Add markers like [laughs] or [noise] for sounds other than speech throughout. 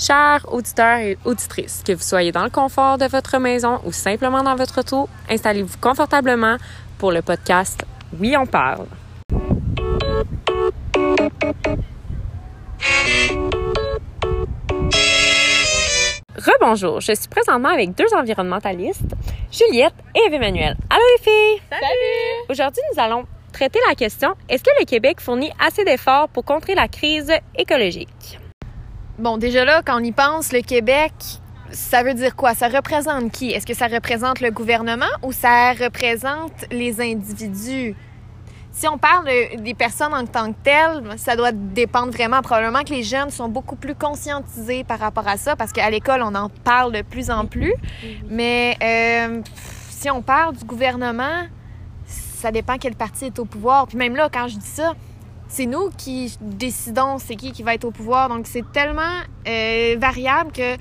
Chers auditeurs et auditrices, que vous soyez dans le confort de votre maison ou simplement dans votre auto, installez-vous confortablement pour le podcast Oui, on parle. Rebonjour, je suis présentement avec deux environnementalistes, Juliette et Emmanuel. Allô les filles! Salut! Aujourd'hui, nous allons traiter la question est-ce que le Québec fournit assez d'efforts pour contrer la crise écologique? Bon, déjà là, quand on y pense, le Québec, ça veut dire quoi? Ça représente qui? Est-ce que ça représente le gouvernement ou ça représente les individus? Si on parle des personnes en tant que telles, ça doit dépendre vraiment. Probablement que les jeunes sont beaucoup plus conscientisés par rapport à ça parce qu'à l'école, on en parle de plus en plus. Mais euh, si on parle du gouvernement, ça dépend quel parti est au pouvoir. Puis même là, quand je dis ça, c'est nous qui décidons c'est qui qui va être au pouvoir. Donc c'est tellement euh, variable que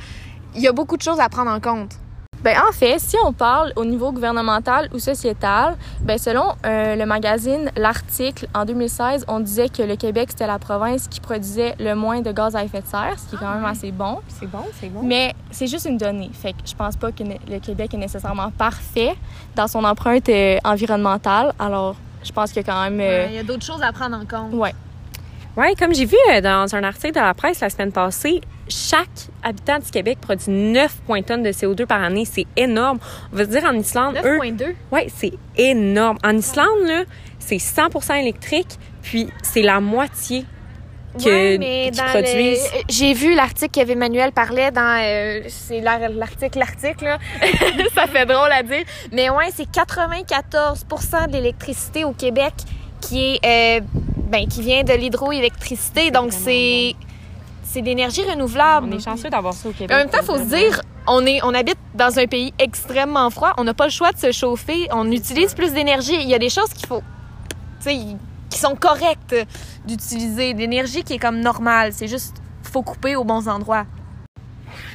il y a beaucoup de choses à prendre en compte. Ben, en fait, si on parle au niveau gouvernemental ou sociétal, ben, selon euh, le magazine L'Article, en 2016, on disait que le Québec, c'était la province qui produisait le moins de gaz à effet de serre, ce qui est quand même assez bon. C'est bon, c'est bon. Mais c'est juste une donnée. Fait que je pense pas que le Québec est nécessairement parfait dans son empreinte euh, environnementale. Alors, je pense qu'il y a quand même... Euh, il y a d'autres choses à prendre en compte. Ouais. Oui, comme j'ai vu dans un article de la presse la semaine passée, chaque habitant du Québec produit 9 tonnes de CO2 par année. C'est énorme. On va dire en Islande, 9,2? Oui, c'est énorme. En Islande, là, c'est 100% électrique, puis c'est la moitié que qu'ils produisent. J'ai vu l'article qu'Emmanuel parlait dans euh, c'est l'article l'article là. [laughs] ça fait drôle à dire. Mais ouais, c'est 94% de l'électricité au Québec qui est euh, ben qui vient de l'hydroélectricité. Donc c'est c'est d'énergie renouvelable. On est chanceux d'avoir ça au Québec. En même temps, il faut se dire, on, est, on habite dans un pays extrêmement froid. On n'a pas le choix de se chauffer. On utilise plus d'énergie. Il y a des choses qu'il faut, tu sais, qui sont correctes d'utiliser. L'énergie qui est comme normale. C'est juste, faut couper aux bons endroits.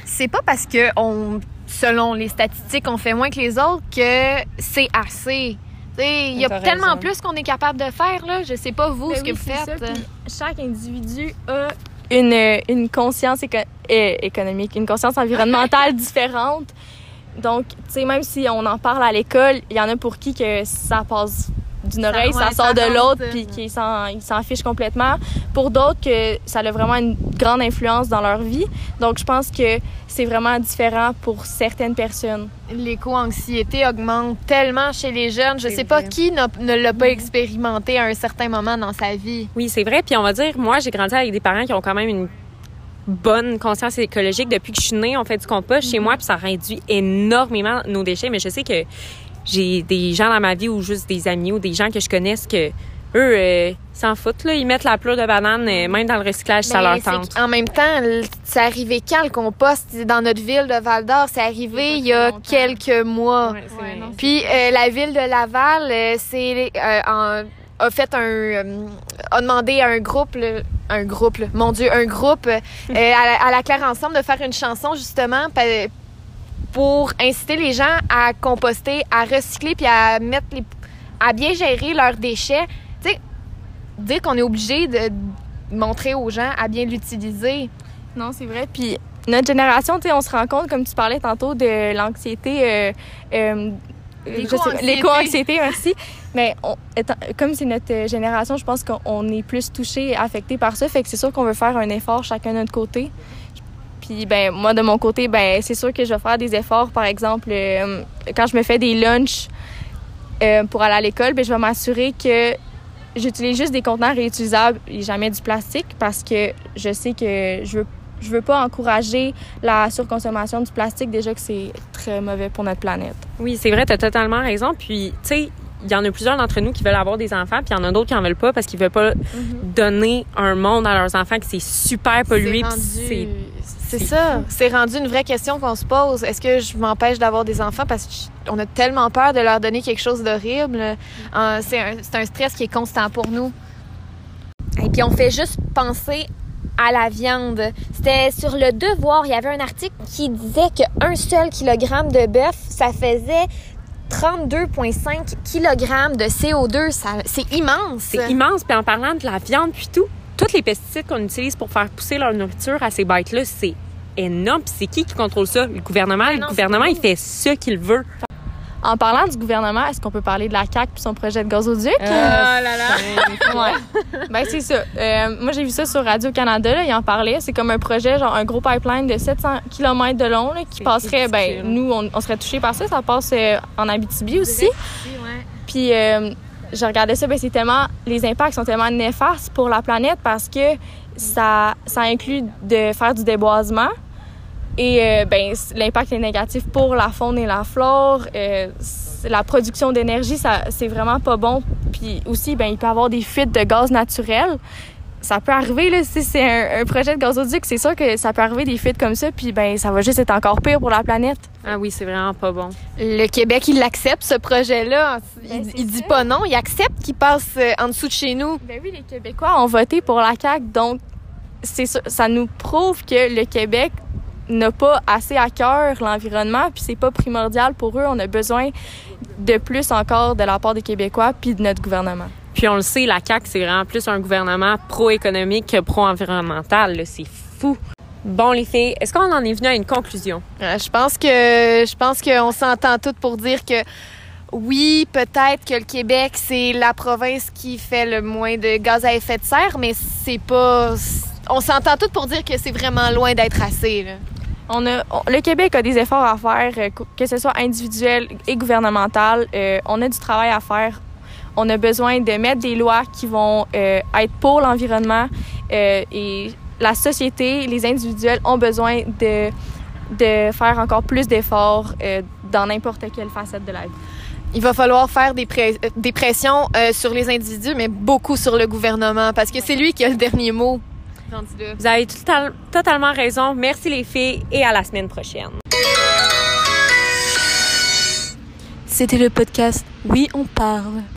C'est pas parce que on, selon les statistiques, on fait moins que les autres que c'est assez. Il y a tellement plus qu'on est capable de faire. Là. Je sais pas vous ben ce que vous faites. chaque individu a une, une conscience économique, une conscience environnementale [laughs] différente. Donc, tu sais, même si on en parle à l'école, il y en a pour qui que ça passe d'une oreille, ça, sort de l'autre, puis qu'ils s'en fichent complètement. Pour d'autres, que ça a vraiment une grande influence dans leur vie. Donc, je pense que c'est vraiment différent pour certaines personnes. L'éco-anxiété augmente tellement chez les jeunes. Je sais pas qui ne l'a pas expérimenté à un certain moment dans sa vie. Oui, c'est vrai. Puis on va dire, moi, j'ai grandi avec des parents qui ont quand même une bonne conscience écologique depuis que je suis née. On fait du compost chez mhm. moi, puis ça réduit énormément nos déchets. Mais je sais que j'ai des gens dans ma vie ou juste des amis ou des gens que je connais que eux euh, s'en foutent là, ils mettent la pleure de banane euh, même dans le recyclage ça ben, leur tente. En même temps, c'est arrivé quand le compost dans notre ville de Val d'Or, c'est arrivé il y a quelques mois. Puis euh, la ville de Laval, c'est a fait un a demandé à un groupe un groupe mon dieu un groupe à, la, à la Claire ensemble de faire une chanson justement pour inciter les gens à composter, à recycler puis à mettre les, à bien gérer leurs déchets. Tu sais, dire qu'on est obligé de montrer aux gens à bien l'utiliser. Non, c'est vrai. Puis notre génération, tu sais, on se rend compte, comme tu parlais tantôt, de l'anxiété. Euh, euh, L'éco-anxiété, merci. Mais on, comme c'est notre génération, je pense qu'on est plus touché et affecté par ça. Fait que c'est sûr qu'on veut faire un effort chacun de notre côté. Puis ben moi de mon côté, ben c'est sûr que je vais faire des efforts. Par exemple, euh, quand je me fais des lunchs euh, pour aller à l'école, ben je vais m'assurer que j'utilise juste des contenants réutilisables et jamais du plastique parce que je sais que je veux je veux pas encourager la surconsommation du plastique déjà que c'est très mauvais pour notre planète. Oui, c'est vrai, tu as totalement raison. Puis tu sais, il y en a plusieurs d'entre nous qui veulent avoir des enfants, puis il y en a d'autres qui en veulent pas parce qu'ils veulent pas mhm. donner un monde à leurs enfants qui c'est super pollué. C'est ça. C'est rendu une vraie question qu'on se pose. Est-ce que je m'empêche d'avoir des enfants parce qu'on a tellement peur de leur donner quelque chose d'horrible? Euh, c'est un, un, stress qui est constant pour nous. Et puis on fait juste penser à la viande. C'était sur le devoir, il y avait un article qui disait qu'un seul kilogramme de bœuf, ça faisait 32,5 kg de CO2. C'est immense. C'est immense. Puis en parlant de la viande puis tout, tous les pesticides qu'on utilise pour faire pousser leur nourriture à ces bêtes-là, c'est énorme. Puis c'est qui qui contrôle ça? Le gouvernement. le gouvernement, il fait ce qu'il veut. En parlant du gouvernement, est-ce qu'on peut parler de la CAQ et son projet de gazoduc? Euh, oh là là! ouais. ben, c'est ça. Euh, moi, j'ai vu ça sur Radio-Canada. Ils en parlaient. C'est comme un projet, genre un gros pipeline de 700 km de long là, qui passerait. Ben, nous, on, serait touchés par ça. Ça passe euh, en Abitibi aussi. Puis, je regardais ça. Ben, c'est tellement. Les impacts sont tellement néfastes pour la planète parce que ça, ça inclut de faire du déboisement et euh, ben, l'impact est négatif pour la faune et la flore. Euh, la production d'énergie, ça, c'est vraiment pas bon. Puis aussi, ben, il peut y avoir des fuites de gaz naturel. Ça peut arriver, là, si c'est un, projet de gazoduc, c'est sûr que ça peut arriver des fuites comme ça, puis ben, ça va juste être encore pire pour la planète. Ah oui, c'est vraiment pas bon. Le Québec, il accepte ce projet-là. Ben, il, dit pas non, il accepte qu'il passe euh, en dessous de chez nous. Ben oui, les Québécois ont voté pour la CAQ, donc c'est ça, ça nous prouve que le Québec n'a pas assez à cœur l'environnement, puis c'est pas primordial pour eux. On a besoin de plus encore de la part des Québécois puis de notre gouvernement. Puis on le sait, la CAQ, c'est vraiment plus un gouvernement pro-économique que pro-environnemental. C'est fou. Bon, les filles, est-ce qu'on en est venu à une conclusion? Euh, je pense que je pense qu'on s'entend toutes pour dire que oui, peut-être que le Québec, c'est la province qui fait le moins de gaz à effet de serre, mais c'est pas. On s'entend toutes pour dire que c'est vraiment loin d'être assez. Là. On a, le Québec a des efforts à faire, euh, que ce soit individuel et gouvernemental. Euh, on a du travail à faire. On a besoin de mettre des lois qui vont euh, être pour l'environnement et la société, les individuels ont besoin de, de faire encore plus d'efforts dans n'importe quelle facette de la vie. Il va falloir faire des, des pressions sur les individus, mais beaucoup sur le gouvernement, parce que c'est lui qui a le dernier mot. Vous avez totalement raison. Merci les filles et à la semaine prochaine. C'était le podcast Oui, on parle.